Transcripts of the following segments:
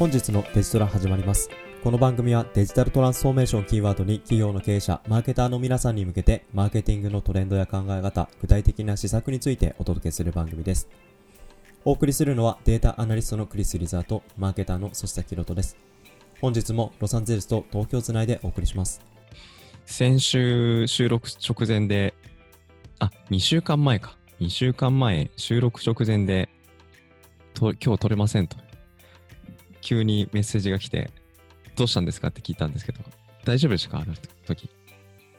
本日のデジトラ始まります。この番組はデジタルトランスフォーメーションキーワードに企業の経営者、マーケターの皆さんに向けて、マーケティングのトレンドや考え方、具体的な施策についてお届けする番組です。お送りするのはデータアナリストのクリス・リザーと、マーケターの粗下ひろとです。本日もロサンゼルスと東京をつないでお送りします。先週収録直前で、あ、2週間前か。2週間前、収録直前で、と今日撮れませんと。急にメッセージが来て、どうしたんですかって聞いたんですけど、大丈夫でしたか？あの時。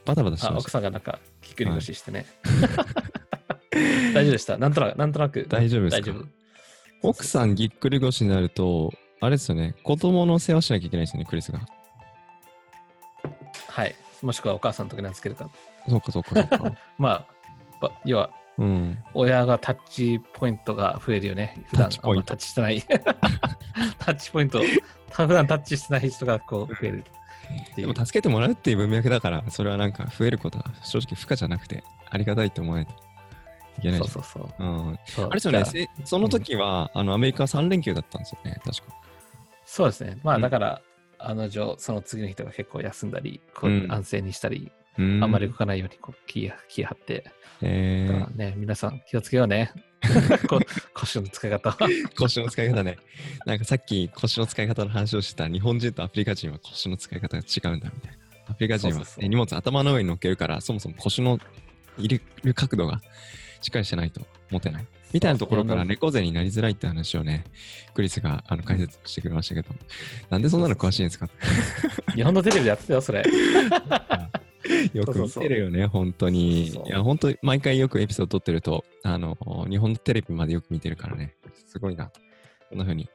バタバタしてあ、ました。奥さんがなんか、ぎっくり腰してね。大丈夫でした？なんとなく、なんとなく。大丈夫ですか？大丈夫。奥さんぎっくり腰になると、あれですよね、子供の世話しなきゃいけないですよね、クリスが。はい。もしくはお母さんの時なんですけれど。そうかそうかそうか。まあ、ば要は、うん。親がタッチポイントが増えるよね。普段タッチポイントあんまタッチしてない。タッチポイント、普段タッチしてない人がこう増える。でも助けてもらうっていう文脈だから、それはなんか増えることは正直不可じゃなくて、ありがたいと思わないけないそうそうそう。うん、そうあれですよね、その時は、あのアメリカ3連休だったんですよね、確か。そうですね。まうんあだから、あの女、その次の人が結構休んだり、こううん安静にしたり、ああんまり動かないようにこう気気張って、えだからね、皆さん気をつけようね。こ腰の使い方腰の使い方ね。なんかさっき腰の使い方の話をしてた日本人とアフリカ人は腰の使い方が違うんだみたいな。アフリカ人は荷物頭の上に乗っけるから、そもそも腰の入れる角度がしっかりしてないと持てない。みたいなところから猫背になりづらいって話をね、クリスがあの解説してくれましたけど、なんでそんなの詳しいんですか？日本のテレビでやってたよ、それ。よく見てるよね、本当に。そういや、本当毎回よくエピソード撮ってると、あの、日本のテレビまでよく見てるからね、すごいなと。こんな風に、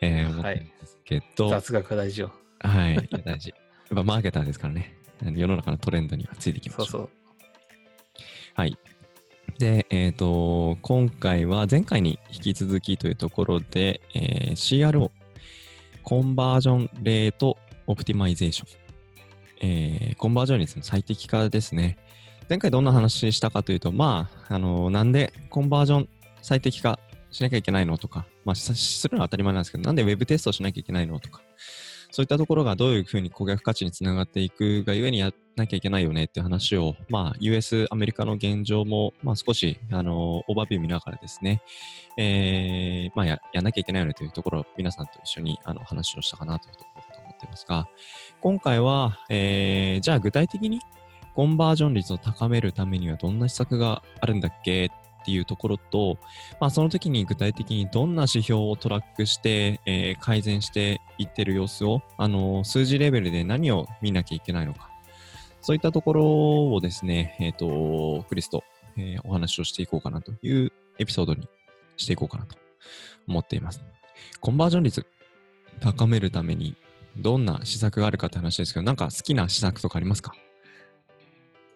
えー、思ってるんですけど、はい、雑学が大事よ。いや大事。やっぱマーケターですからね、世の中のトレンドにはついていきましょう。そうそう。はい。で、えっ、と、今回は前回に引き続きというところで、えー CRO、Conversion rate optimization。えーコンバージョン率の最適化ですね。前回どんな話したかというと、まあ、あのなんでコンバージョン最適化しなきゃいけないのとか、まあ、するのは当たり前なんですけど、なんで Web テストしなきゃいけないのとか、そういったところがどういうふうに顧客価値につながっていくがゆえにやらなきゃいけないよねっていう話を、まあ、US、アメリカの現状も、まあ、少し、あの、オーバービュー見ながらですね、えー、まあや、やんなきゃいけないよねというところを皆さんと一緒にあの話をしたかなというところってますが、今回は、えー、じゃあ具体的にコンバージョン率を高めるためにはどんな施策があるんだっけっていうところと、まあ、その時に具体的にどんな指標をトラックして、えー改善していってる様子を、あの数字レベルで何を見なきゃいけないのか、そういったところをですね、えっ、と、クリスと、えーお話をしていこうかなというエピソードにしていこうかなと思っています。コンバージョン率高めるためにどんな施策があるかって話ですけど、なんか好きな施策とかありますか？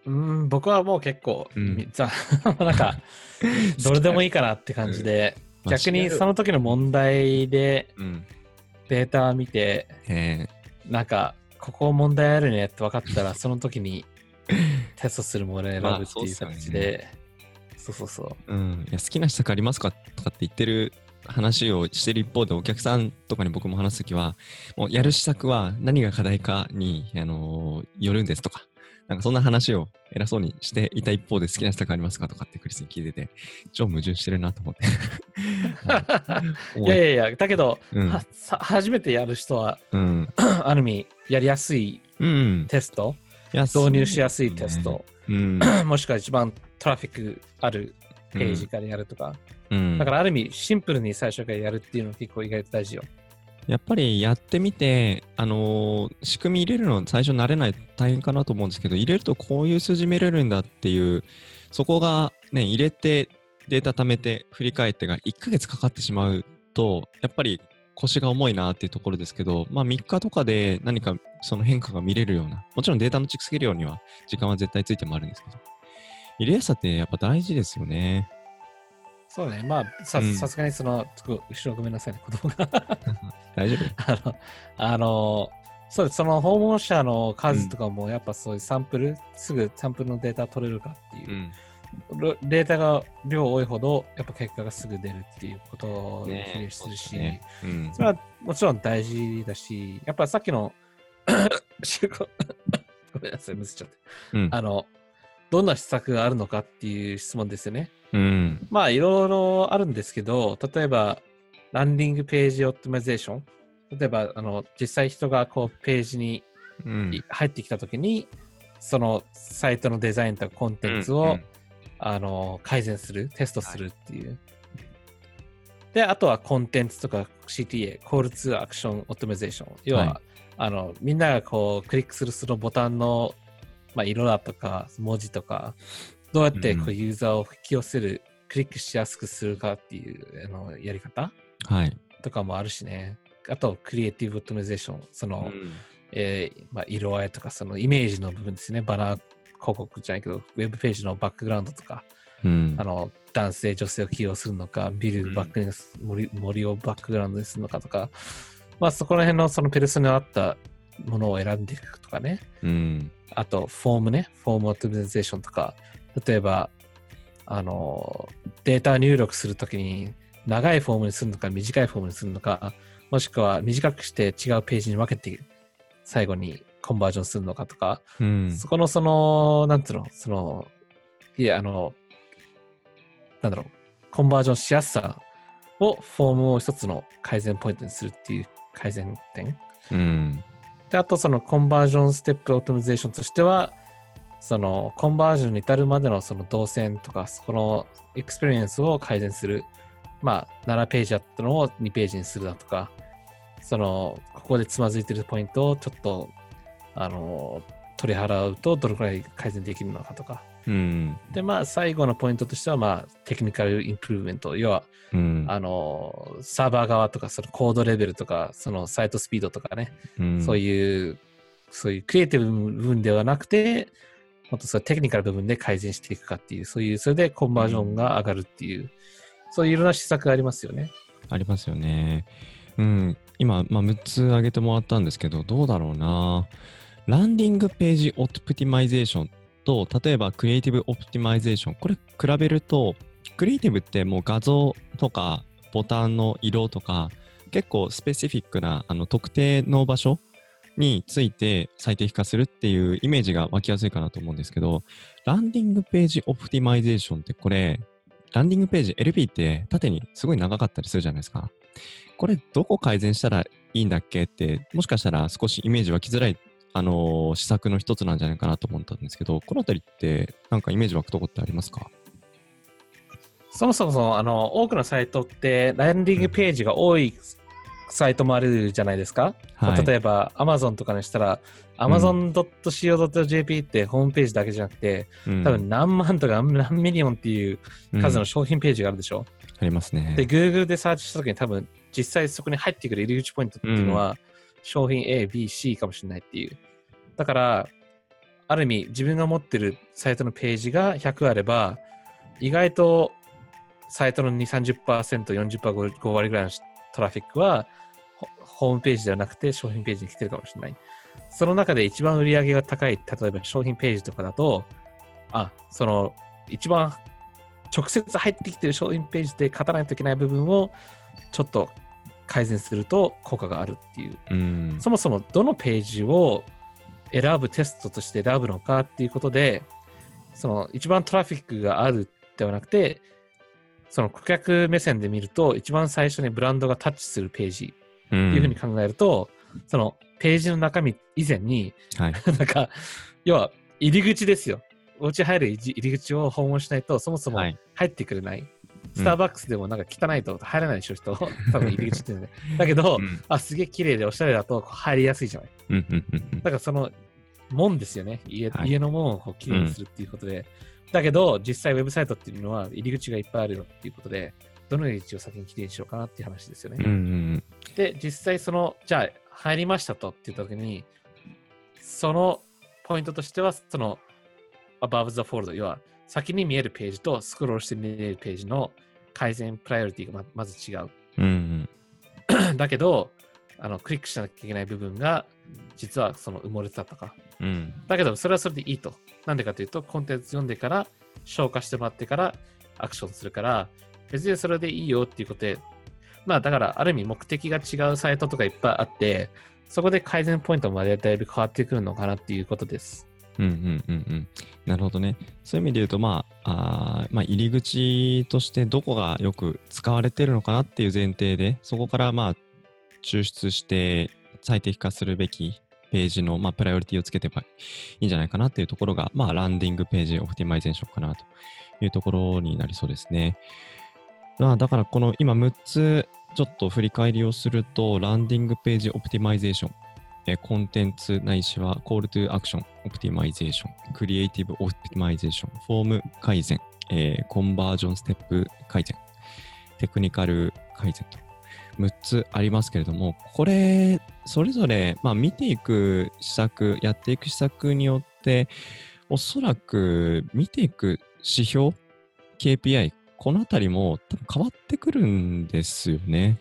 うーん、僕はもう結構、うん なんか、どれでもいいかなって感じで、まあ逆にその時の問題でうん。データを見て、えなんか、ここ問題あるねって分かったら、その時にテストするものを選ぶまあっていうそうっすよね形で、そうそうそう。ーうん。いや、好きな施策ありますかとかって言ってる話をしてる一方で、お客さんとかに僕も話すときは、もうやる施策は何が課題かに、あのーよるんですとか、なんかそんな話を偉そうにしていた一方で好きな施策ありますかとかってクリスに聞いてて、超矛盾してるなと思って。いやいやいや、だけど、うん初めてやる人は、うん。ある意味、やりやすいうん。テスト、いや導入しやすいテスト、。うん。もしくは一番トラフィックあるページからやるとか、うん。だからある意味、シンプルに最初からやるっていうのは結構意外と大事よ。やっぱりやってみて、あのー仕組み入れるの最初慣れないと大変かなと思うんですけど、入れるとこういう数字見れるんだっていう、そこがね、入れてデータ貯めて振り返ってが1ヶ月かかってしまうと、やっぱり腰が重いなっていうところですけど、まあ3日とかで何かその変化が見れるような、もちろんデータの蓄積量には時間は絶対ついてもあるんですけど、入れやすさってやっぱ大事ですよね。そうね、まあ、さうん。さすがにその、ちょっと後ろごめんなさいね、子供が。大丈夫。あの、あの、そうです、その訪問者の数とかも、やっぱそういうサンプル、すぐサンプルのデータ取れるかっていう、うん。ろデータが量多いほど、やっぱ結果がすぐ出るっていうことに比例するし、ね。うん。それはもちろん大事だし、やっぱさっきの ごめんなさい、むせちゃって。うん。あの、どんな施策があるのかっていう質問ですよね。うんまあ、いろいろあるんですけど、例えば、ランディングページオプティマイゼーション。例えば、あの、実際人がこう、ページにうんい入ってきたときに、そのサイトのデザインとかコンテンツを、うんうんあの改善する、テストするっていう。で、あとはコンテンツとか CTA、Call to Action Optimization。要は、はいあのみんながこうクリックするそのボタンの、まあ、色だとか文字とか、どうやってこううんユーザーを引き寄せる、クリックしやすくするかっていうあのやり方はい。とかもあるしね。あと、クリエイティブオプティマイゼーション。その、えーまあ、色合いとかそのイメージの部分ですね。バナー広告じゃないけど、ウェブページのバックグラウンドとか、うんあの男性、女性を起用するのか、ビルバックにす森森をバックグラウンドにするのかとか、まあそこら辺のそのペルソナに合ったものを選んでいくとかね。うん。あと、フォームね、フォームオプティゼーションとか、例えば、あの、データ入力するときに、長いフォームにするのか、短いフォームにするのか、もしくは短くして違うページに分けて、最後にコンバージョンするのかとか、うん。そこのその、なんつうの、その、いや、あの、なんだろう、コンバージョンしやすさをフォームを一つの改善ポイントにするっていう改善点。うん。で、あとその conversion step optimization としては、そのコンバージョンに至るまでのその動線とか、そこの experience を改善する。まあ、7ページあったのを2ページにするだとか、その、ここでつまずいてるポイントをちょっと、あの、取り払うとどれくらい改善できるのかとか。うん。で、まあ、最後のポイントとしては、まあ、テクニカルインプルーメント。要は、うん。あの、サーバー側とか、そのコードレベルとか、そのサイトスピードとかね、そういいう、そういうクリエイティブ部分ではなくて、もっとそのテクニカル部分で改善していくかっていう、そういう、それでコンバージョンが上がるっていう、そういういろんな施策がありますよね。ありますよね。うん。今、まあ、6つ挙げてもらったんですけど、どうだろうな。Landing page optimization と、例えば creative optimization。これ比べると、クリエイティブってもう画像とかボタンの色とか、結構 specific なあの特定の場所について最適化するっていうイメージが湧きやすいかなと思うんですけど、 landing page optimization ってこれ、ランディングページ LP って縦にすごい長かったりするじゃないですか。これどこ改善したらいいんだっけって、もしかしたら少しイメージ湧きづらい、あのー施策の一つなんじゃないかなと思ったんですけど、このあたりってなんかイメージ湧くとこってありますか？そもそもあの、多くのサイトって、ランディングページが多いサイトもあるじゃないですか？はい例えば、Amazon とかにしたら、amazon.co.jp ってホームページだけじゃなくて、うん多分何万とか何 million っていう数の商品ページがあるでしょ？ありますね。で、Google でサーチしたときに多分実際そこに入ってくる入り口ポイントっていうのは、商品 A、B、C かもしれないっていう。だから、ある意味自分が持ってるサイトのページが100あれば、意外とサイトの2、30%、40%、5割ぐらいのトラフィックはホホームページではなくて商品ページに来てるかもしれない。その中で一番売り上げが高い、例えば商品ページとかだと、あ、その一番直接入ってきてる商品ページで勝たないといけない部分をちょっと改善すると効果があるっていう。うん。そもそもどのページを選ぶテストとして選ぶのかっていうことで、その一番トラフィックがあるではなくて、その顧客目線で見ると、一番最初にブランドがタッチするページっていうふうに考えると、そのページの中身以前に、はい。なんか、要は入り口ですよ。お家入る入り口を訪問しないと、そもそもはい。入ってくれない。スターバックスでもなんか汚いと入らないでしょ、人。多分入り口っていうのね。だけど、うんあ、すげえ綺麗でおしゃれだと入りやすいじゃない。うんうんうんうんだからその門ですよね。家,、はい家の門をこう綺麗にするっていうことで。だけど、実際ウェブサイトっていうのは入り口がいっぱいあるよっていうことで、どの入り口を先に綺麗にしようかなっていう話ですよね。うんうんで、実際その、じゃあ入りましたとって言った時に、そのポイントとしては、その above the fold、要は先に見えるページとスクロールして見えるページの改善プライオリティがままず違う。うんうん だけど、あのクリックしなきゃいけない部分が実はその埋もれてたとか。うんだけど、それはそれでいいと。なんでかというと、コンテンツ読んでから消化してもらってからアクションするから、別にそれでいいよっていうことで、まあだからある意味目的が違うサイトとかいっぱいあって、そこで改善ポイントまでだいぶ変わってくるのかなっていうことです。うんうんうんうん。なるほどね。そういう意味で言うと、まあ、あまあ、入り口としてどこがよく使われてるのかなっていう前提で、そこからまあ、抽出して最適化するべきページの、まあ、プライオリティをつけてばいいんじゃないかなっていうところが、まあ、ランディングページオプティマイゼーションかなというところになりそうですね。まあ、だからこの今6つちょっと振り返りをすると、 landing page optimization、えコンテンツないしは call to action optimization、 creative optimization、フォーム改善、えーコンバージョンステップ改善、テクニカル改善と6つありますけれども、これ、それぞれ、まあ、見ていく施策、やっていく施策によって、おそらく見ていく指標、KPI、このあたりも多分変わってくるんですよね。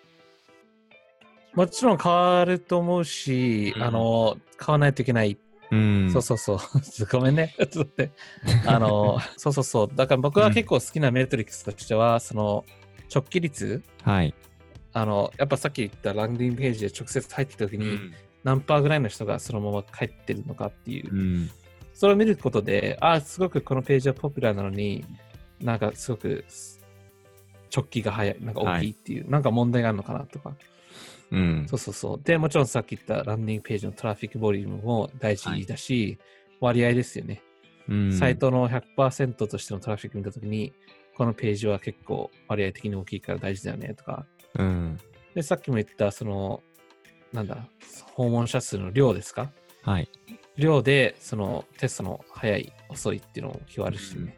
もちろん変わると思うし、うんあの、買わないといけない。うん。そうそうそう。ごめんね。ちょっと待って。あの、そうそうそう。だから僕は結構好きなメトリックスとしては、その、直帰率はい。あの、やっぱさっき言ったランディングページで直接入ってきた時に、何パーぐらいの人がそのまま帰ってるのかっていうう。ん。それを見ることで、あ、すごくこのページはポピュラーなのに、なんかすごく直帰が早い、なんか大きいっていう、なんか問題があるのかなとか。うん。そうそうそう。で、もちろんさっき言ったランディングページのトラフィックボリュームも大事だし、割合ですよね。うんサイトの100%としてのトラフィック見たときに、このページは結構割合的に大きいから大事だよねとか。うん。で、さっきも言った、その、なんだ、訪問者数の量ですか？はい。量で、そのテストの早い、遅いっていうのも決まるしね。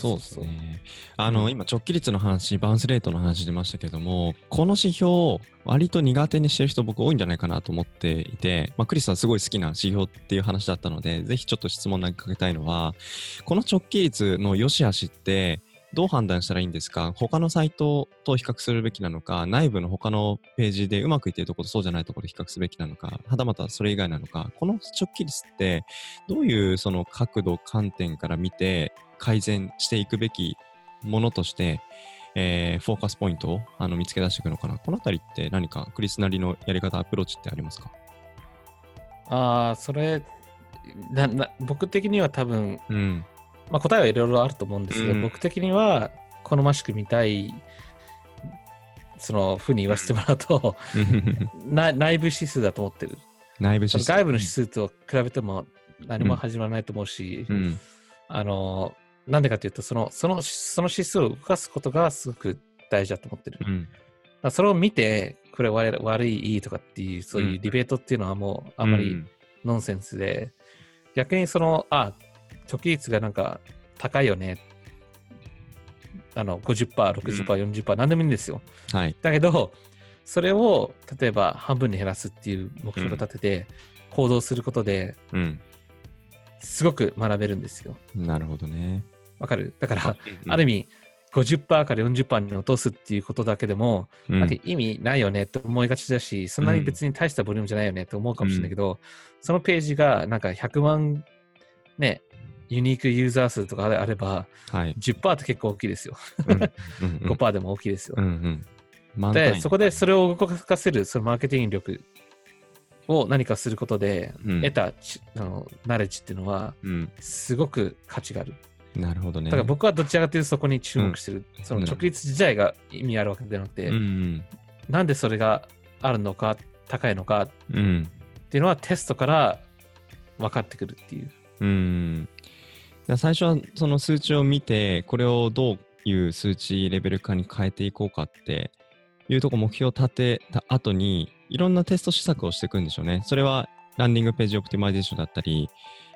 そうですね。あの、うん。今、直帰率の話、バウンスレートの話出ましたけども、この指標を割と苦手にしてる人、僕多いんじゃないかなと思っていて、まあ、クリスさんすごい好きな指標っていう話だったので、ぜひちょっと質問投げかけたいのは、この直帰率の良し悪しって、どう判断したらいいんですか？他のサイトと比較するべきなのか、内部の他のページでうまくいっているところとそうじゃないところで比較すべきなのか、はたまたそれ以外なのか、この直帰率って、どういうその角度、観点から見て改善していくべきものとして、えーフォーカスポイントをあの見つけ出していくのかな。このあたりって何かクリスなりのやり方、アプローチってありますか？ああ、それなな、僕的には多分、うん。まあ、答えはいろいろあると思うんですけど、うん僕的には好ましく見たい、そのふうに言わせてもらうと、な内部指数だと思ってる。内部指数。外部の指数と比べても何も始まらないと思うし、うん。あの、なんでかというと、その、その、その指数を動かすことがすごく大事だと思ってる。うん。らそれを見て、これ悪い悪い、いいとかっていう、そういうディベートっていうのはもうあんまりうんノンセンスで、逆にその、あ、貯金率がなんか高いよね。あの、50%、60%、40%、何でもいいんですよ。はい。だけど、それを例えば半分に減らすっていう目標を立てて行動することでうん。すごく学べるんですよ。なるほどね。わかる？だから、うんある意味、50%から40%に落とすっていうことだけでも、うん意味ないよねって思いがちだし、そんなに別に大したボリュームじゃないよねって思うかもしれないけど、そのページがなんか100万ね、ユニークユーザー数とかあれば、はい。10%って結構大きいですよ。うんうんうん 5%でも大きいですよ。うんうん。満単で、位そこでそれを動かせるそのマーケティング力を何かすることで、うん得たちあのナレッジっていうのは、うん。すごく価値がある。なるほどね。だから僕はどちらかというとそこに注目してる。そのうん直立自体が意味あるわけではなくて、うんうん。なんでそれがあるのか、高いのかっうん。ていうのはテストから分かってくるっていう。うん。最初はその数値を見て、これをどういう数値レベル化に変えていこうかっていうとこ目標を立てた後に、いろんなテスト施策をしていくんでしょうね。それはランディングページオプティマイゼーションだったり、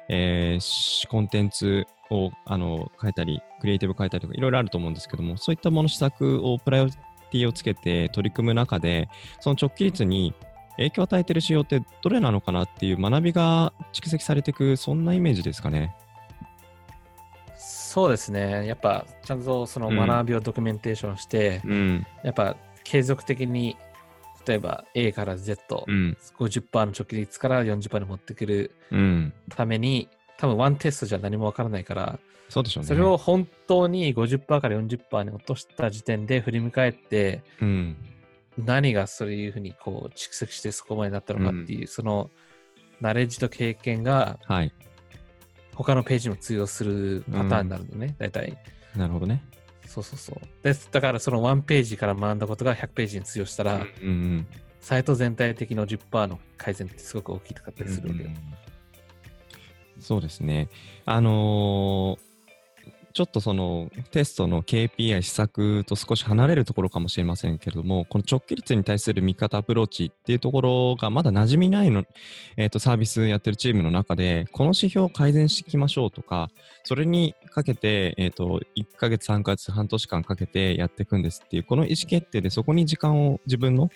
えーしコンテンツをあの変えたり、クリエイティブ変えたりとかいろいろあると思うんですけども、そういったもの施策をプライオリティをつけて取り組む中で、その直帰率に影響を与えている仕様ってどれなのかなっていう学びが蓄積されていく、そんなイメージですかね。そうですね。やっぱちゃんとそのうん学びをドキュメンテーションして、うん。やっぱ継続的に、例えば A から Z、うん。50%の直立から40%に持ってくるうん。ために、多分ワンテストじゃ何もわからないから、そうでしょうね。それを本当に50%から40%に落とした時点で振り向かえって、うん。何がそういうふうにこう蓄積してそこまでなったのかっていう、そのナレッジと経験がはい。他のページにも通用するパターンになるのね、大体。なるほどね。そうそうそう。です。だからその1ページから学んだことが100ページに通用したら、うんうんサイト全体的の10%の改善ってすごく大きかったりするわけよ。そうですね。あのーちょっとそのテストの KPI 施策と少し離れるところかもしれませんけれども、この直帰率に対する見方アプローチっていうところがまだ馴染みないの、えーとサービスやってるチームの中で、この指標を改善していきましょうとか、それにかけて、えーと1ヶ月、3ヶ月、半年間かけてやっていくんですっていう、この意思決定でそこに時間を自分の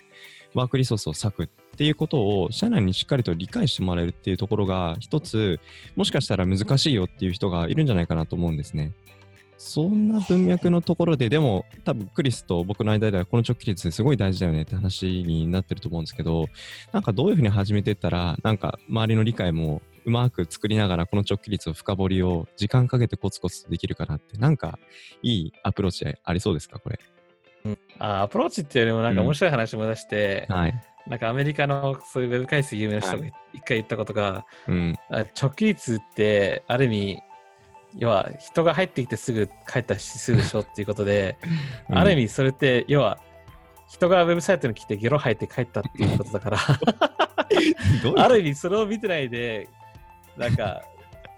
ワークリソースを割くっていうことを社内にしっかりと理解してもらえるっていうところが一つもしかしたら難しいよっていう人がいるんじゃないかなと思うんですね。そんな文脈のところで、でも多分クリスと僕の間ではこの直帰率すごい大事だよねって話になってると思うんですけど、なんかどういうふうに始めていったら、なんか周りの理解もうまく作りながらこの直帰率を深掘りを時間かけてコツコツとできるかなって、なんかいいアプローチありそうですか、これ。あアプローチっていうよりもなんかうん面白い話も出して、はい。なんかアメリカのそういうウェブ回数有名な人がは一回言ったことが、うん。あ直帰率ってある意味、要は人が入ってきてすぐ帰った指数でしょっていうことで、ある意味それって要は人がウェブサイトに来てゲロ吐いて帰ったっていうことだから、ある意味それを見てないで、なんか、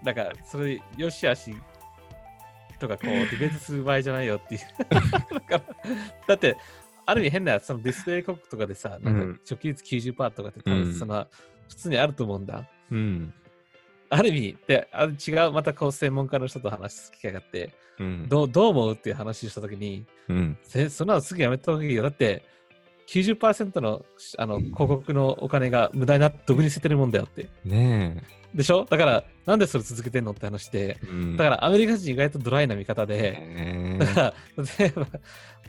なんかそれよしあしとかこうディベートする場合じゃないよっていう。だからだって、ある意味変なそのディスプレイ広告とかでさ、なんうんか初期率90%とかって多うん分その、普通にあると思うんだ。うん。ある意味で、あ違う、またこう専門家の人と話す機会があって、うん。どうどう思うっていう話をしたときに、うん。せそんなのすぐやめた方がいいよ。だって、90%のあの広告のお金が無駄になって、どこに捨ててるもんだよって。ねでしょ？だから、なんでそれ続けてんの？って話で、え。うんだからアメリカ人意外とドライな見方で、ね だから、例えば、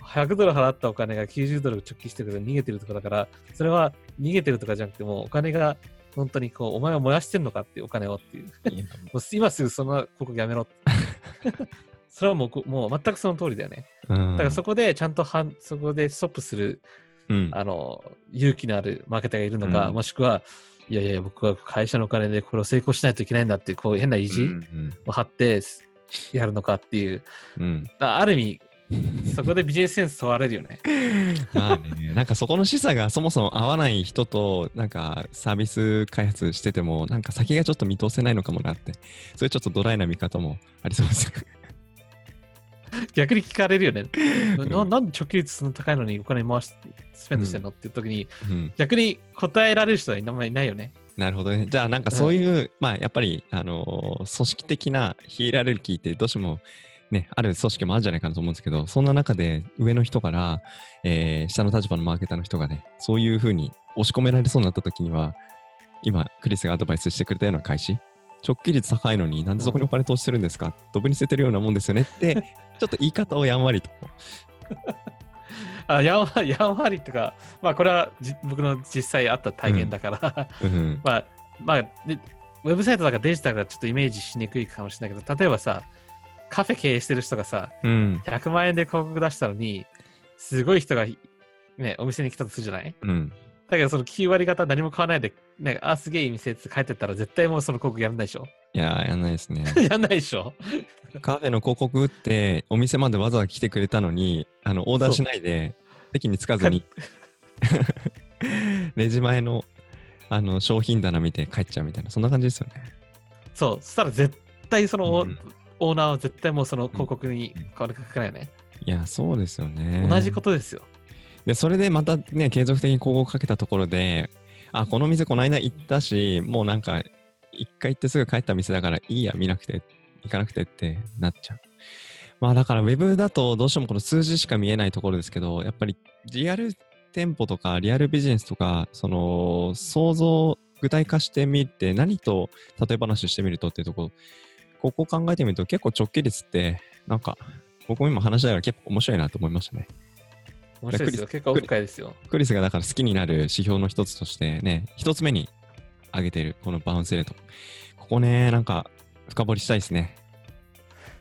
100ドル払ったお金が90ドル直帰してくる逃げてるとかだから、それは逃げてるとかじゃなくても、お金が本当にこう、お前は燃やしてんのかっていうお金をっていう。もう今すぐその広告やめろって。それはもうこ、もう全くその通りだよね。うんだからそこでちゃんとはん、そこでストップする、うんあの、勇気のあるマーケターがいるのか、うんもしくは、いやいや、僕は会社のお金でこれを成功しないといけないんだっていう、こう変な意地うんを張ってやるのかっていう、うんあある意味、そこでビジネスセンス問われるよね。まあね、なんかそこの示唆がそもそも合わない人と、なんかサービス開発してても、なんか先がちょっと見通せないのかもなって、そういうちょっとドライな見方もありそうです。逆に聞かれるよね。ん。ななんで直帰率そんな高いのにお金回してスペンドしてんの？っていう時に、うん、逆に答えられる人はいないないよね。なるほどね。じゃあなんかそういう、まあやっぱり、あのー組織的なヒエラルキーってどうしても、ね、ある組織もあるんじゃないかなと思うんですけど、そんな中で上の人から、えー下の立場のマーケターの人がね、そういうふうに押し込められそうになった時には、今、クリスがアドバイスしてくれたような開始、直帰率高いのになんでそこにお金投資するんですか？ドブに捨ててるようなもんですよねって、ちょっと言い方をやんわりと。あやんわ やんわりとか、まあこれはじ僕の実際あった体験だから、うん。まあ、まあで、ウェブサイトだからデジタルがちょっとイメージしにくいかもしれないけど、例えばさ、カフェ経営してる人がさ、うん。100万円で広告出したのに、すごい人が、ね、お店に来たとするじゃない？うん。だけどその9割方何も買わないで、ね、あ、すげえいい店って帰ってったら絶対もうその広告やらないでしょ？いやー、やんないですね。やんないでしょ？カフェの広告打って、お店までわざわざ来てくれたのに、あの、オーダーしないで、席に着かずに、レジ前の、あの、商品棚見て帰っちゃうみたいな、そんな感じですよね。そう、そしたら絶対そのオ,、うんオーナーは絶対もうその広告に変わりかけないよね。いや、そうですよね。同じことですよ。で、それでまたね、継続的に広告かけたところで、あ、この店この間行ったし、もうなんか、一回行ってすぐ帰った店だからいいや、見なくて、行かなくてってなっちゃう。まあだから、ウェブだとどうしてもこの数字しか見えないところですけど、やっぱりリアル店舗とかリアルビジネスとか、その、想像、具体化してみて、何と例え話してみるとっていうところ、ここを考えてみると結構直帰率って、なんか、僕も今話しながら結構面白いなと思いましたね。面白いですよ。結構奥深いですよ。クリスがだから好きになる指標の一つとしてね、一つ目に挙げているこのバウンスレート。ここね、なんか深掘りしたいですね。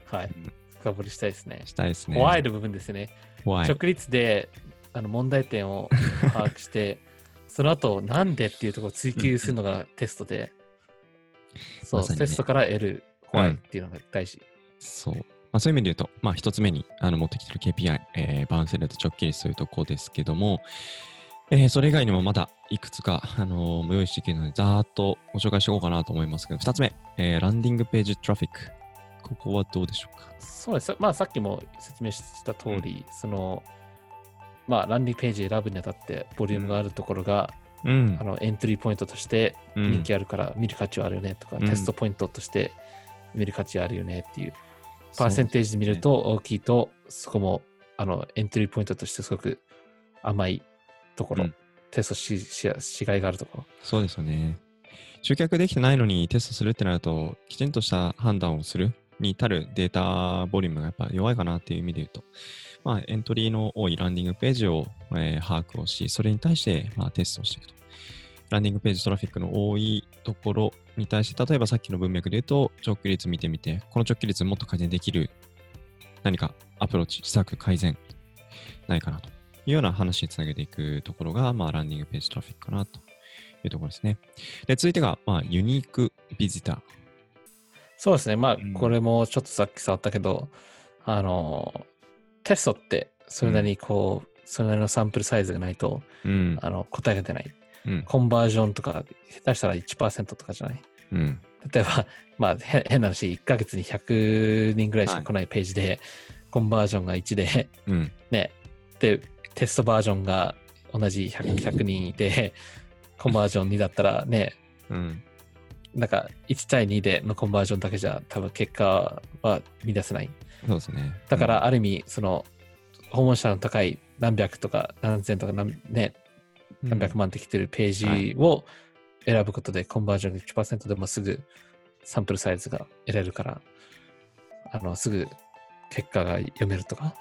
はいうん。深掘りしたいですね。したいですね。怖いの部分ですね。怖い。直立であの問題点を把握して、その後、なんでっていうところを追求するのがテストで、そう、まねテストから得る怖いっていうのが大事。そう。まあ、そういう意味で言うと、まあ、一つ目にあの持ってきてる KPI、えーバウンスレート直帰率というところですけども、えーそれ以外にもまだいくつか、あのー用意していけるので、ざーっとご紹介していこうかなと思いますけど、二つ目、えーランディングページトラフィック。ここはどうでしょうか？そうです。まあ、さっきも説明した通り、その、まあ、ランディングページ選ぶにあたって、ボリュームがあるところが、うんあ。のエントリーポイントとしてうん人気あるから見る価値はあるよねとか、うんテストポイントとして見る価値あるよねっていう、パーセンテージで見ると大きいと、そこもあのエントリーポイントとしてすごく甘いところ、うんテストしししがいがあるところ。そうですよね。集客できてないのにテストするってなると、きちんとした判断をするに至るデータボリュームがやっぱ弱いかなっていう意味で言うと、まあ、エントリーの多いランディングページを、えー把握をし、それに対して、まあ、テストをしていくと。ランディングページトラフィックの多いところに対して、例えばさっきの文脈で言うと、直帰率見てみて、この直帰率もっと改善できる何かアプローチ、施策、改善ないかなというような話につなげていくところが、まあ、ランディングページトラフィックかなというところですね。で、続いてが、まあ、ユニークビジター。そうですね。まあうん、これもちょっとさっき触ったけど、あの、テストってそれなりにこう、それなりのサンプルサイズがないと、うん。あの答えが出ない。うん。コンバージョンとか、下手したら1%とかじゃない？うん。例えば、まあ、へ変な話、1ヶ月に100人ぐらいしか来ないページで、コンバージョンが1で、うん。ね、で、テストバージョンが同じ 100, 100人いて、コンバージョン2だったらね、うん。なんか1対2でのコンバージョンだけじゃ多分結果は見出せない。そうですね。だから、ある意味、その、訪問者の高い何百とか何千とか何,、ね、うん、何百万ってきてるページを選ぶことで、コンバージョンが1%でもすぐサンプルサイズが得られるから、あの、すぐ結果が読めるとか。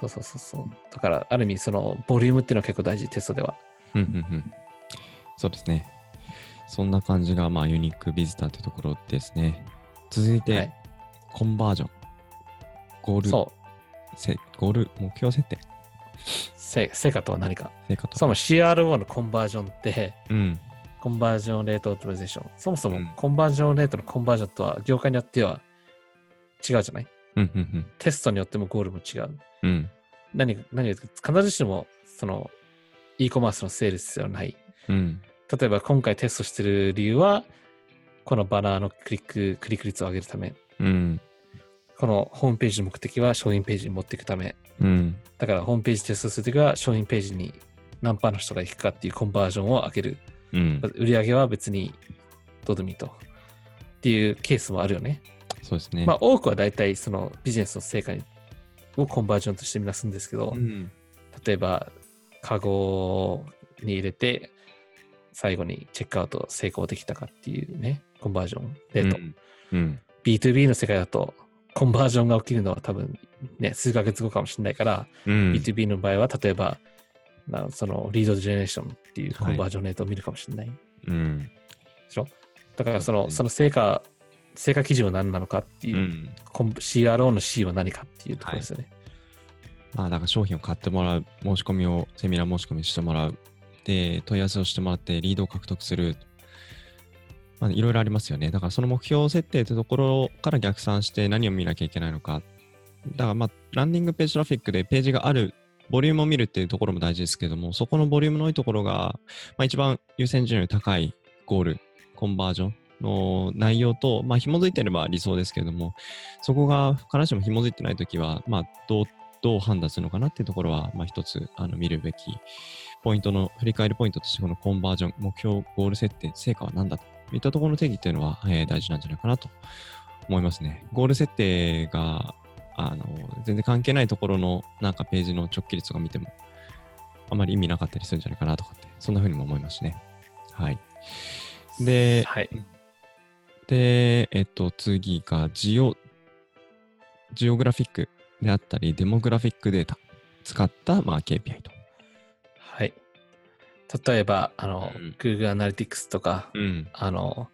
そうそうそうそう。だから、ある意味、その、ボリュームっていうのは結構大事、テストでは。うん。うん。うん。そうですね。そんな感じが、まあ、ユニークビジターというところですね。続いて、はいコンバージョン。ゴール、そう。せゴール、目標設定。せ成果とは何か。成果と。そも CRO のコンバージョンって、うん。 conversion rate optimization。そもそうんもコンバージョンレートのコンバージョンとは業界によっては違うじゃない？うん。うん。テストによってもゴールも違う。うん。うん。何が、何が、必ずしも、その、e コマースのセールスではない。うん。例えば今回テストしてる理由は、このバナーのクリック、クリック率を上げるため。うん。このホームページの目的は商品ページに持っていくため。うん。だからホームページテストするときは商品ページに何パーの人が行くかっていうコンバージョンを上げる。うん。売り上げは別にどうでもいいと。っていうケースもあるよね。そうですね。まあ多くは大体そのビジネスの成果にをコンバージョンとしてみなすんですけど、うん。例えばカゴに入れて最後にチェックアウト成功できたかっていうね、コンバージョンレート。うん。うん。B2B の世界だとコンバージョンが起きるのは多分ね、数ヶ月後かもしれないから、うん。B2B の場合は例えばなそのリードジェネレーションっていうコンバージョンレートを見るかもしれない。うん。でしょ？だからその、うんその成果、成果基準は何なのかっていうう、ん。CRO の C は何かっていうところですよね。まあ、だから商品を買ってもらう、申し込みを、セミナー申し込みしてもらう。で、問い合わせをしてもらって、リードを獲得する。まあ、いろいろありますよね。だから、その目標設定というところから逆算して何を見なきゃいけないのか。だから、まあ、ランディングページトラフィックでページがある、ボリュームを見るっていうところも大事ですけども、そこのボリュームの多いところが、まあ、一番優先順位の高いゴール、コンバージョンの内容と、まあ、紐づいてれば理想ですけれども、そこが必ずしも紐づいてないときは、まあ、どうどう判断するのかなっていうところは、まあ、一つあの見るべきポイントの振り返りポイントとして、このコンバージョン、目標、ゴール設定、成果は何だといったところの定義っていうのは、えー大事なんじゃないかなと思いますね。ゴール設定があの全然関係ないところのなんかページの直帰率とか見ても、あまり意味なかったりするんじゃないかなとかって、そんな風にも思いますね。はい。で、はい。で、えっと、次がジオ、ジオグラフィックであったり、デモグラフィックデータ使った、まあ、KPI と。はい。例えば、あの、うん Google Analytics とか、うん。あの、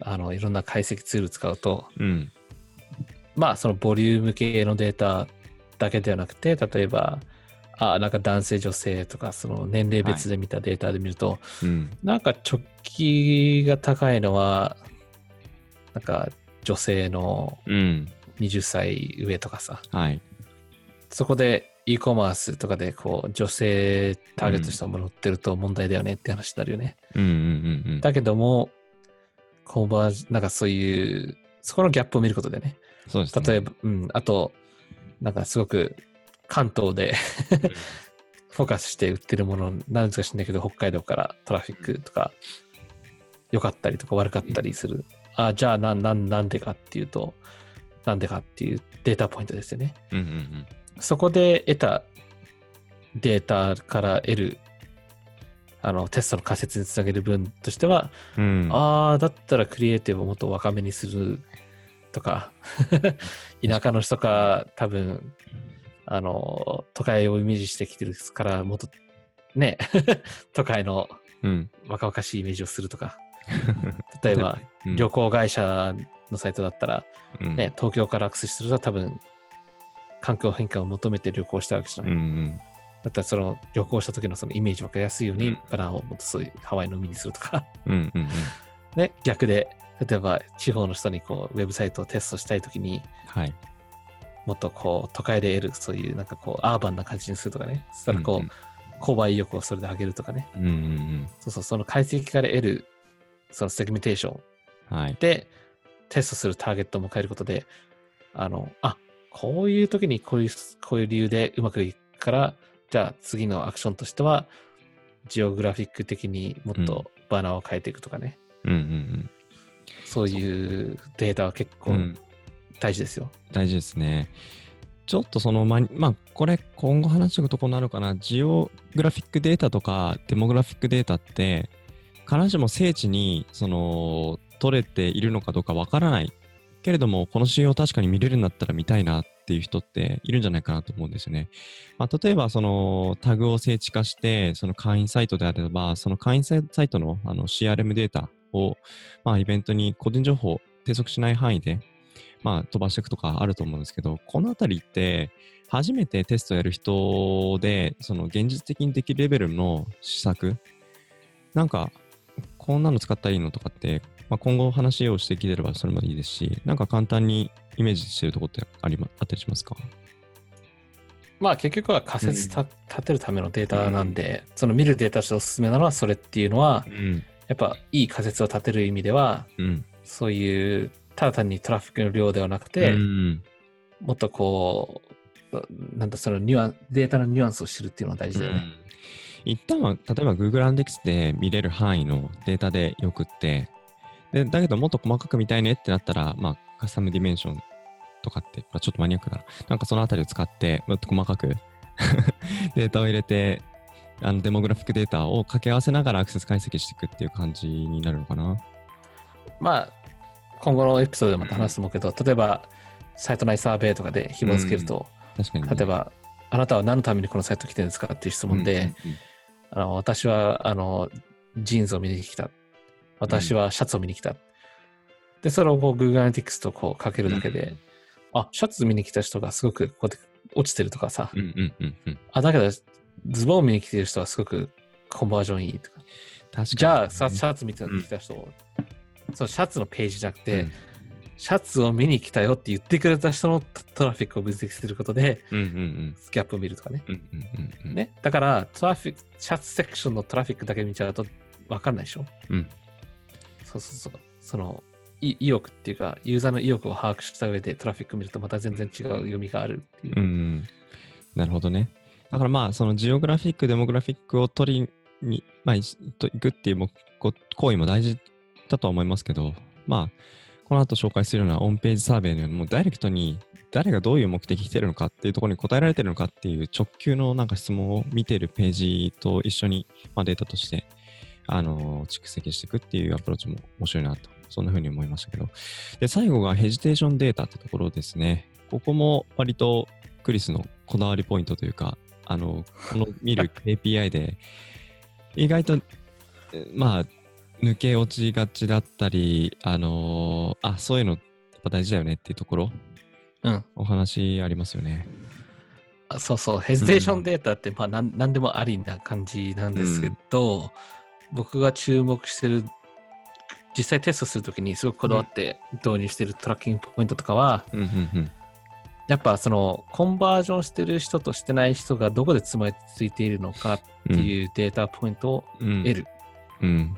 あのいろんな解析ツール使うと、うん。まあそのボリューム系のデータだけではなくて、例えば、あなんか男性、女性とか、その年齢別で見たデータで見ると、うん。なんか直帰が高いのは、なんか女性のうん。20歳上とかさ、はい。そこで e コマースとかでこう女性ターゲットしたもの売ってると問題だよねって話になるよね。うんうんうんうん。だけども、コンバージなんかそういう、そこのギャップを見ることでね。そうですね。例えば、うん、あと、なんかすごく関東でフォーカスして売ってるもの、なんですか知んないけど、北海道からトラフィックとか、良かったりとか悪かったりする。あ、じゃあなん、なん、なんでかっていうと、なんでかっていうデータポイントですよね。うんうんうん。そこで得たデータから得る、あの、テストの仮説につなげる分としては、うん。ああ、だったらクリエイティブをもっと若めにするとか、田舎の人か多分、あの、都会をイメージしてきてるから、もっと、ね、都会のうん。若々しいイメージをするとか、例えば、うん旅行会社のサイトだったら、うんね、東京からアクセスすると多分、環境変化を求めて旅行したわけじゃうない。んうん。だったらその旅行した時のそのイメージ分かりやすいように、うんバナーをもっとそういうハワイの海にするとか、うんうんうん。ね、逆で、例えば地方の人にこうウェブサイトをテストしたいときにはい。もっとこう都会で得るそういうなんかこうアーバンな感じにするとかね。そしたらこう、うん購買意欲をそれで上げるとかね。うんうんそうそう、その解析から得るそのセグメンテーション。でテストするターゲットも変えることで、あの、あ、こういう時にこういう、こういう理由でうまくいくから、じゃあ次のアクションとしては、ジオグラフィック的にもっとバナーを変えていくとかね。うんうんそういうデータは結うん。構うん。大事ですよ。大事ですね。ちょっとその、ま、まあ、これ今後話していくとこになるかな。ジオグラフィックデータとかデモグラフィックデータって、必ずしも精緻に、その、取れているのかどうかわからない。けれども、この仕様を確かに見れるんだったら見たいなっていう人っているんじゃないかなと思うんですよね。まあ、例えば、そのタグを精緻化して、その会員サイトであれば、その会員サイトのあの CRM データを、まあ、イベントに個人情報抵触しない範囲で、まあ、飛ばしていくとかあると思うんですけど、このあたりって、初めてテストやる人で、その現実的にできるレベルの施策、なんか、こんなの使ったらいいのとかって、まあ、今後話をしてきてればそれもいいですし、なんか簡単にイメージしてるところってありまあったりしますか？まあ結局は仮説た立てるためのデータなんで、その見るデータとしておすすめなのはそれっていうのはう、ん。やっぱいい仮説を立てる意味では、うん。そういう、ただ単にトラフィックの量ではなくて、うん。もっとこう、なんだそのニュアンデータのニュアンスを知るっていうのは大事だよね。一旦は、例えば Google Analytics で見れる範囲のデータでよくって、で、だけどもっと細かく見たいねってなったら、まあ、カスタムディメンションとかって、まあ、ちょっとマニアックだな。なんかそのあたりを使って、もっと細かく データを入れて、あのデモグラフィックデータを掛け合わせながらアクセス解析していくっていう感じになるのかな。まあ、今後のエピソードでまた話すと思うけど、例えば、サイト内サーベイとかで紐付けると、確かに、ね。例えば、あなたは何のためにこのサイト来てるんですかっていう質問で、うんうんうんあの私はあのジーンズを見に来た。私はシャツを見に来た。で、それをこう Google Analytics とこうかけるだけで、あ、シャツ見に来た人がすごくこうやって落ちてるとかさ、うんうんうんうん。あ、だけどズボン見に来てる人はすごくコンバージョンいいとか。確かに。じゃあ、さシャツ見てうん来た人、そう、シャツのページじゃなくて、うんシャツを見に来たよって言ってくれた人のトラフィックを分析することで、うんうんうん。ギャップを見るとかね。うんうんうんうん。ね。だから、トラフィック、シャツセクションのトラフィックだけ見ちゃうと分かんないでしょ？うん。そうそうそう。その、い意欲っていうか、ユーザーの意欲を把握した上でトラフィック見るとまた全然違う読みがあるっていう。うんうん。なるほどね。だからまあ、そのジオグラフィック、デモグラフィックを取りに、まあ、いといくっていう行為も大事だとは思いますけど、まあ、この後紹介するようなオンページサーベイのように、もうダイレクトに誰がどういう目的来てるのかっていうところに答えられてるのかっていう直球のなんか質問を見てるページと一緒に、まあ、データとして、あのー蓄積していくっていうアプローチも面白いなと、そんな風に思いましたけど。で、最後がヘジテーションデータってところですね。ここも割とクリスのこだわりポイントというか、あの、この見る API で、意外と、えまあ、抜け落ちがちだったり、あのーあ、そういうのやっぱ大事だよねっていうところ、うん。お話ありますよね。あそうそう、ヘジテーションデータって、まあなん、なんでもありな感じなんですけど、僕が注目してる、実際テストするときにすごくこだわって導入してるトラッキングポイントとかは、うんうんうん。やっぱそのコンバージョンしてる人としてない人がどこでつまりついているのかっていうデータポイントをうん得る。うん。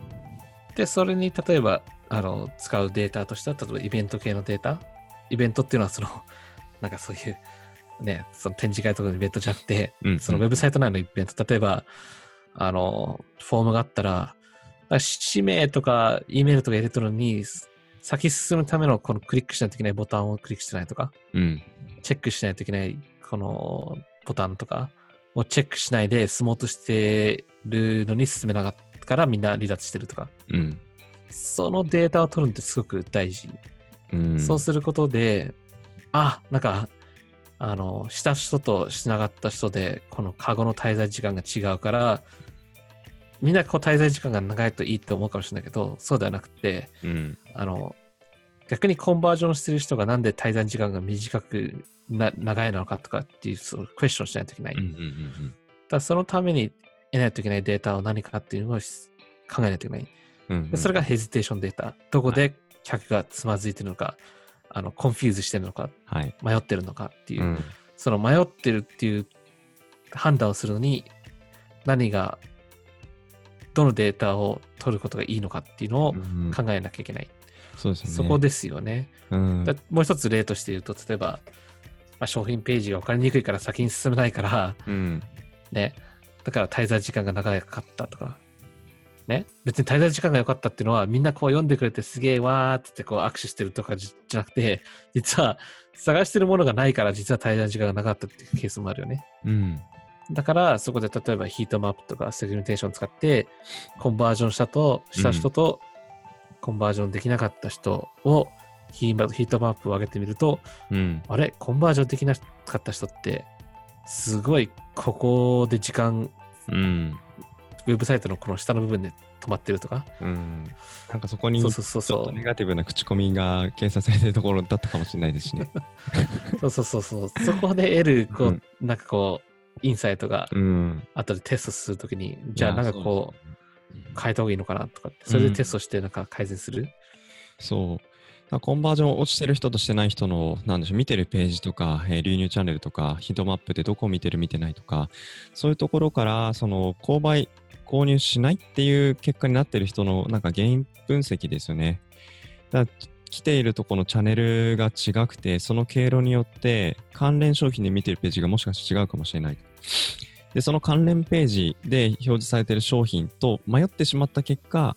で、それに例えばあの使うデータとしては、例えばイベント系のデータ？イベントっていうのはその、なんかそういう、ね、その展示会とかのイベントじゃなくて、うんそのウェブサイト内のイベント、例えば、あの、フォームがあったら、氏名とか、E メールとか入れてるのに、先進むためのこのクリックしないといけないボタンをクリックしてないとか、うん。チェックしないといけないこのボタンとかをチェックしないで進もうとしてるのに進めなかったからみんな離脱してるとか、うん。そのデータを取るのってすごく大事。うん。そうすることで、あ、なんか、あの、した人としなかった人で、このカゴの滞在時間が違うから、みんなこう滞在時間が長いといいと思うかもしれないけど、そうではなくて、うん。あの、逆にコンバージョンしてる人がなんで滞在時間が短くな、長いのかとかっていう、そのクエスチョンしないといけない。うん。うだかん。らそのために得ないといけないデータは何かっていうのをし考えないといけない。うん。でそれが hesitation data。どこで客がつまずいてるのか、あの、 confuse してるのか、はい。迷ってるのかっていう、うん。その迷ってるっていう判断をするのに、何が、どのデータを取ることがいいのかっていうのをうん考えなきゃいけない。そうですよね。そこですよね。うん。だもう一つ例として言うと、例えば、まあ、商品ページが分かりにくいから先に進めないから、うん。ね、だから滞在時間が長かったとか、ね、別に滞在時間が良かったっていうのは、みんなこう読んでくれてすげえわーって言ってこう握手してるとかじじゃなくて、実は探してるものがないから実は滞在時間がなかったっていうケースもあるよね。うん。だから、そこで例えばヒートマップとかセグメンテーションを使って、コンバージョンしたと、した人と、コンバージョンできなかった人をヒーマヒートマップを上げてみると、うん。あれ？コンバージョンできなかった人って、すごいここで時間、うん。ウェブサイトのこの下の部分で止まってるとか。うん。なんかそこに、そうちそうそうそょっとネガティブな口コミが掲載されてるところだったかもしれないですしね。う。そうそうそうそう。そこで得る、こう、うんなんかこう、インサイトがうん。後でテストするときに、じゃあなんかこう、う変えた方がいいのかなとかって、それでテストしてなんか改善する。そう。コンバージョン落ちてる人としてない人の、なんでしょう、見てるページとか、えー流入チャンネルとか、ヒートマップでどこを見てる、見てないとか、そういうところから、その、購買、購入しないっていう結果になってる人の、なんか原因分析ですよね。だ来ているとこのチャンネルが違くて、その経路によって、関連商品で見てるページがもしかして違うかもしれない。で、その関連ページで表示されてる商品と迷ってしまった結果、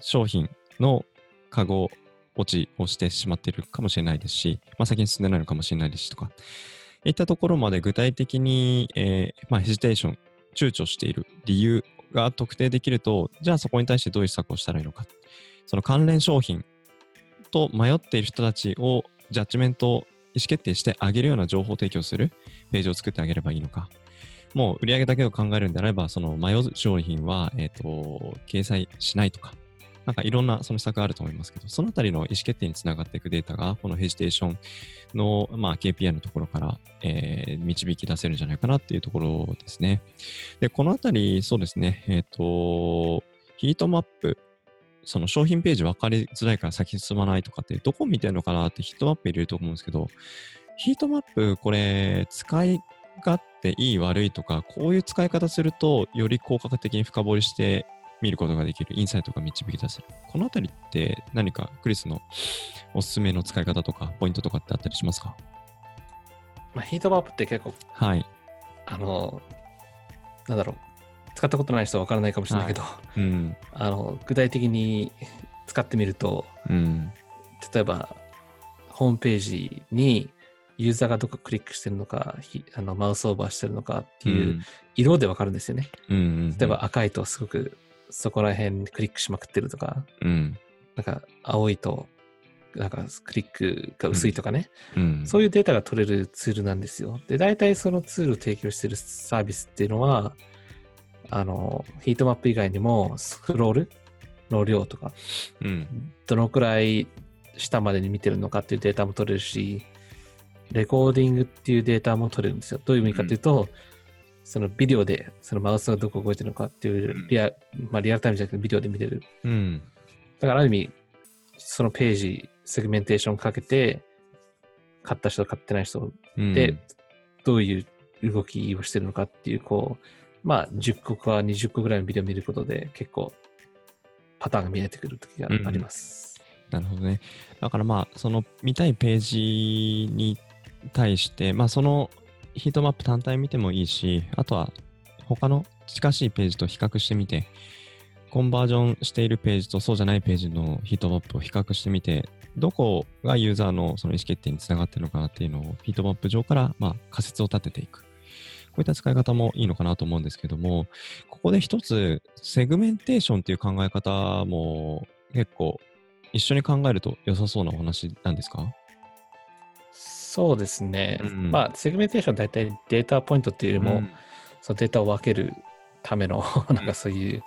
商品のカゴ落ちをしてしまっているかもしれないですし、まあ、先に進んでないのかもしれないですしとか、いったところまで具体的に、えーまあ、ヘジテーション、躊躇している理由が特定できると、じゃあそこに対してどういう施策をしたらいいのか。その関連商品と迷っている人たちをジャッジメント意思決定してあげるような情報提供するページを作ってあげればいいのか。もう売り上げだけを考えるんであれば、その迷う商品は、えっ、と、掲載しないとか、なんかいろんなその施策があると思いますけど、そのあたりの意思決定につながっていくデータが、このヘジテーションの、まあ、KPI のところから、えー導き出せるんじゃないかなっていうところですね。で、このあたり、そうですね、えっ、と、ヒートマップ、その商品ページ分かりづらいから先進まないとかって、どこ見てるのかなってヒートマップ入れると思うんですけど、ヒートマップ、これ、使い勝手いい悪いとか、こういう使い方すると、より効果的に深掘りして見ることができる、インサイトが導き出せる。このあたりって何かクリスのおすすめの使い方とか、ポイントとかってあったりしますか？まあ、ヒートマップって結構、はい。あの、なんだろう、使ったことない人は分からないかもしれないけど、うん。あの具体的に使ってみると、うん。例えば、ホームページにユーザーがどこクリックしてるのか、ひあのマウスオーバーしてるのかっていう色で分かるんですよね。うん。うん。例えば赤いとすごくそこら辺にクリックしまくってるとか、うん。なんか青いとなんかクリックが薄いとかね、うん。そういうデータが取れるツールなんですよ。で、大体そのツールを提供しているサービスっていうのは、あの、ヒートマップ以外にもスクロール、の量とか、うん。どのくらい下までに見てるのかっていうデータも取れるし、レコーディングっていうデータも取れるんですよ。どういう意味かっていうと、そのビデオでそのマウスがどこ動いてるのかっていうリア,、まあ、リアルタイムじゃなくてビデオで見れる。うん。だからある意味、そのページ、セグメンテーションかけて、買った人、買ってない人うん。で、どういう動きをしてるのかっていう、こう、まあ、10個か20個ぐらいのビデオを見ることで、結構、パターンが見えてくる時があります。なるほどね。だからまあ、その見たいページに対して、まあそのヒートマップ単体見てもいいし、あとは他の近しいページと比較してみて、コンバージョンしているページとそうじゃないページのヒートマップを比較してみて、どこがユーザーのその意思決定につながっているのかなっていうのをヒートマップ上からまあ仮説を立てていく。こういった使い方もいいのかなと思うんですけども、ここで一つ、セグメンテーションっていう考え方も結構一緒に考えると良さそうなお話なんですか？そうですね。うんまあ、セグメンテーションは大体データポイントっていうよりも、うんそのデータを分けるための、なんかそういう、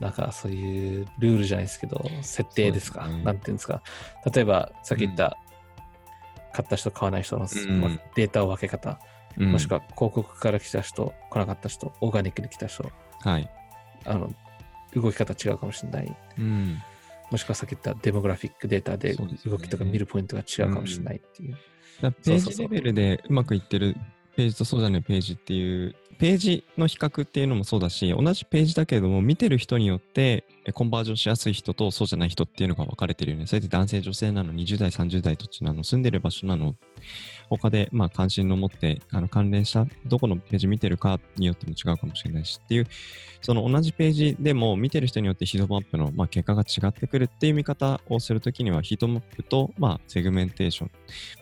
なんかそういうルールじゃないですけど、設定ですか？すねなんていうんですか？例えば、さっき言った、買った人、買わない人の、データを分け方、うんもしくは広告から来た人、来なかった人、オーガニックに来た人、はい。あの、動き方違うかもしれない。うん。もしくはさっき言ったデモグラフィックデータで動きとか見るポイントが違うかもしれないっていう。ページレベルでうまくいってるページとそうじゃないページっていう、ページの比較っていうのもそうだし、同じページだけれども、見てる人によって、えコンバージョンしやすい人とそうじゃない人っていうのが分かれてるよね。それで男性、女性なの、20代、30代どっちなの、住んでる場所なの、他で、まあ、関心の持って、あの、関連した、どこのページ見てるかによっても違うかもしれないしっていう、その同じページでも見てる人によってヒートマップの、まあ、結果が違ってくるっていう見方をするときには、ヒートマップと、まあ、セグメンテーション、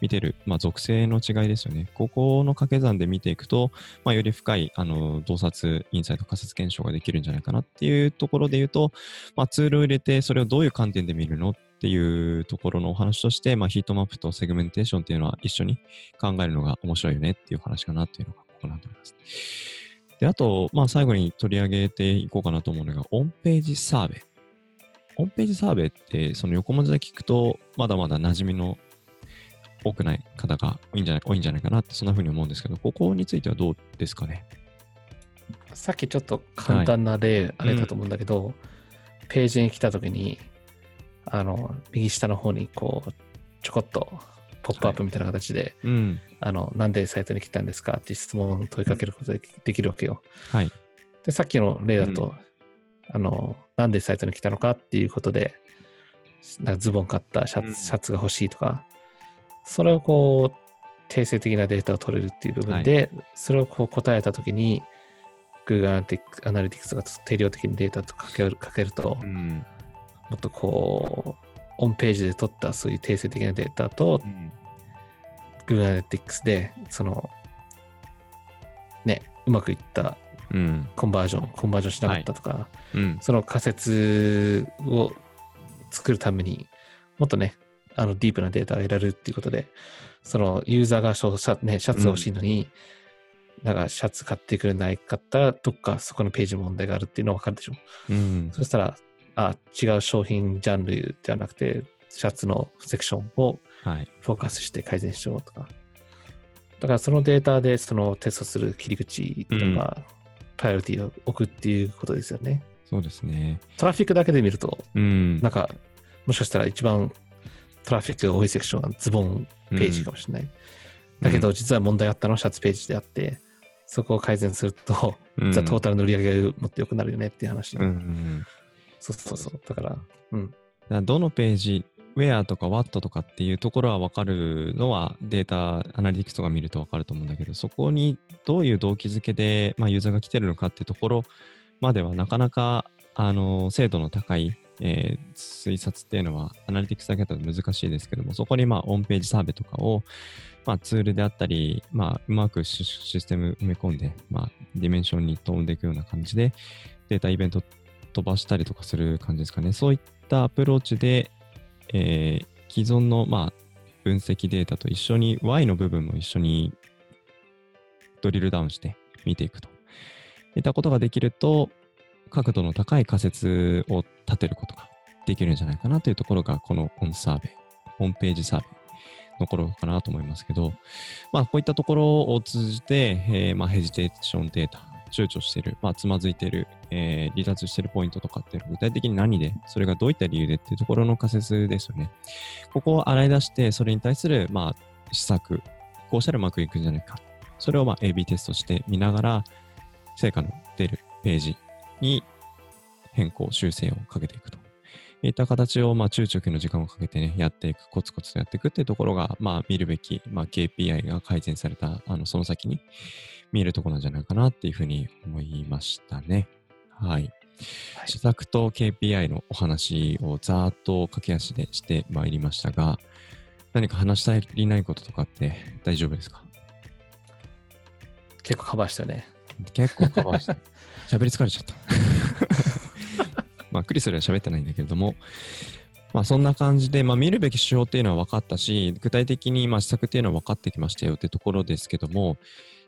見てる、まあ、属性の違いですよね。ここの掛け算で見ていくと、まあ、より深い、あの、洞察、インサイト、仮説検証ができるんじゃないかなっていうところで言うと、まあ、ツールを入れて、それをどういう観点で見るのっていうところのお話として、まあ、ヒートマップとセグメンテーションっていうのは一緒に考えるのが面白いよねっていう話かなっていうのがここなんだと思います。で、あと、まあ、最後に取り上げていこうかなと思うのが、オンページサーベイ。オンページサーベイって、その横文字で聞くと、まだまだ馴染みの多くない方が多いんじゃない多いんじゃないかなって、そんな風に思うんですけど、ここについてはどうですかね？さっきちょっと簡単な例、あれだと思うんだけど、ページに来たときに、あの、右下の方にこう、ちょこっとポップアップみたいな形で、うん。あの、なんでサイトに来たんですかって質問を問いかけることができるわけよ。はい。で、さっきの例だと、うんあの、なんでサイトに来たのかっていうことで、なんかズボン買ったシャツ,、うんシャツが欲しいとか、それをこう、定性的なデータを取れるっていう部分で、それをこう答えたときに、Google Analytics が定量的にデータとかけるかけると、うん。もっとこう、オンページで取ったそういう定性的なデータと、Google Analytics で、その、ね、うまくいったうん。コンバージョン、コンバージョンしなかったとか、うん。その仮説を作るためにもっとね、あのディープなデータを得られるっていうことで、そのユーザーがシャね、シャツが欲しいのに、なんかシャツ買ってくれないかったら、どっかそこのページ問題があるっていうのは分かるでしょ。うん。そしたら、あ、違う商品ジャンルではなくて、シャツのセクションをはい。フォーカスして改善しようとか。だからそのデータでそのテストする切り口とか、プライオリティを置くっていうことですよね。そうですね。トラフィックだけで見ると、うん。なんか、もしかしたら一番トラフィックが多いセクションはズボンページかもしれない。だけど、実は問題あったのはシャツページであって、そこを改善すると、うん、実はトータルの売り上げがもっと良くなるよねっていう話。うんうんうん。そうそうそう。だから、うん。どのページ、Where とか What とかっていうところは分かるのはデータアナリティクスとか見ると分かると思うんだけど、そこにどういう動機づけで、まあ、ユーザーが来てるのかっていうところまではなかなかあの精度の高い、えー推察っていうのはアナリティクスだけだと難しいですけども、そこにまあ on-page surve とかを、まあ、ツールであったり、まあ、うまくシシステム埋め込んで、まあ、ディメンションに飛んでいくような感じでデータイベント飛ばしたりとかする感じですかね。そういったアプローチで、えー既存の、まあ、分析データと一緒に Y の部分も一緒にドリルダウンして見ていくといったことができると、角度の高い仮説を立てることができるんじゃないかなというところが、このオンサーベイ、ホームページサーベイのところかなと思いますけど、まあ、こういったところを通じて、えーまあ、ヘジテーションデータ、躊躇している、まあ、つまずいている、えー離脱しているポイントとかっていうのは具体的に何で、それがどういった理由でっていうところの仮説ですよね。ここを洗い出して、それに対する、まあ、施策、こうしたらうまくいくんじゃないか。それを、まあ、AB テストして見ながら、成果の出るページに変更、修正をかけていくと。いった形を、まあ、中長期の時間をかけてね、やっていく、コツコツとやっていくっていうところが、まあ、見るべき、まあ、KPI が改善された、あの、その先に見えるところなんじゃないかなっていうふうに思いましたね。はい。はい施策と KPI のお話をざーっと駆け足でしてまいりましたが、何か話したりないこととかって大丈夫ですか？結構カバーしたよね。結構カバーして、喋り疲れちゃった。まあ、クリスよりは喋ってないんだけれども、まあ、そんな感じで、まあ、見るべき指標っていうのは分かったし、具体的に、まあ、施策っていうのは分かってきましたよってところですけども、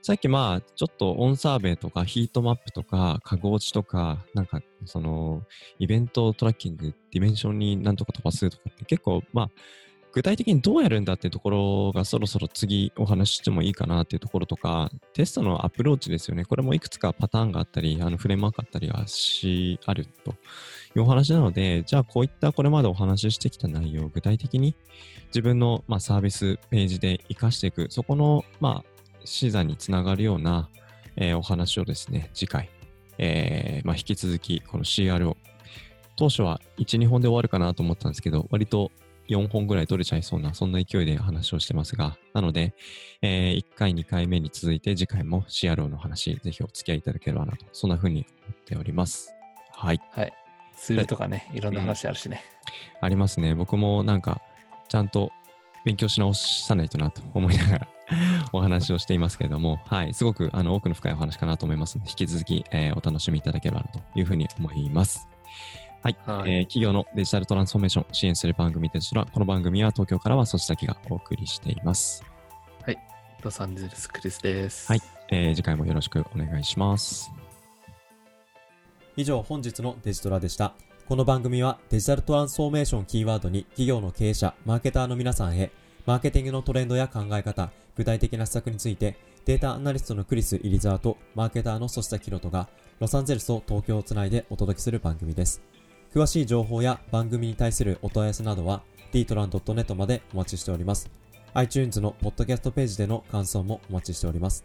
さっきまあ、ちょっと on survey とかヒートマップとか、カゴ落ちとか、なんか、その、 event tracking、ディメンションになんとか飛ばすとかって結構、まあ、具体的にどうやるんだっていうところがそろそろ次お話ししてもいいかなっていうところとか、テストのアプローチですよね。これもいくつかパターンがあったり、あのフレームワークあったりがし、あるというお話なので、じゃあこういったこれまでお話ししてきた内容を具体的に自分の、まあ、サービスページで活かしていく、そこの、まあ、視座につながるような、えお話をですね、次回、えまあ、引き続きこの CRO、当初は1、2本で終わるかなと思ったんですけど、割と4本ぐらい取れちゃいそうな、そんな勢いで話をしてますが、なので、え1回、2回目に続いて次回も CRO の話、ぜひお付き合いいただければなと、そんな風に思っております。はい。はい。ツールとかね、いろんな話あるしね。ありますね。僕もなんか、ちゃんと勉強し直さないとなと思いながら お話をしていますけれども、はい。すごくあの奥の深いお話かなと思いますので、引き続き、えーお楽しみいただければなというふうに思います。はい、はいえー企業のデジタルトランスフォーメーションを支援する番組ですが、この番組は東京からはそちだけがお送りしています。ロサンゼルスクリスです。はい。えー次回もよろしくお願いします。以上本日のデジトラでした。この番組はデジタルトランスフォーメーションキーワードに企業の経営者、マーケターの皆さんへ、マーケティングのトレンドや考え方、具体的な施策について、データアナリストのクリス・イリザーとマーケターのソシタキロトが、ロサンゼルスと東京をつないでお届けする番組です。詳しい情報や番組に対するお問い合わせなどは、dtran.net までお待ちしております。iTunes のポッドキャストページでの感想もお待ちしております。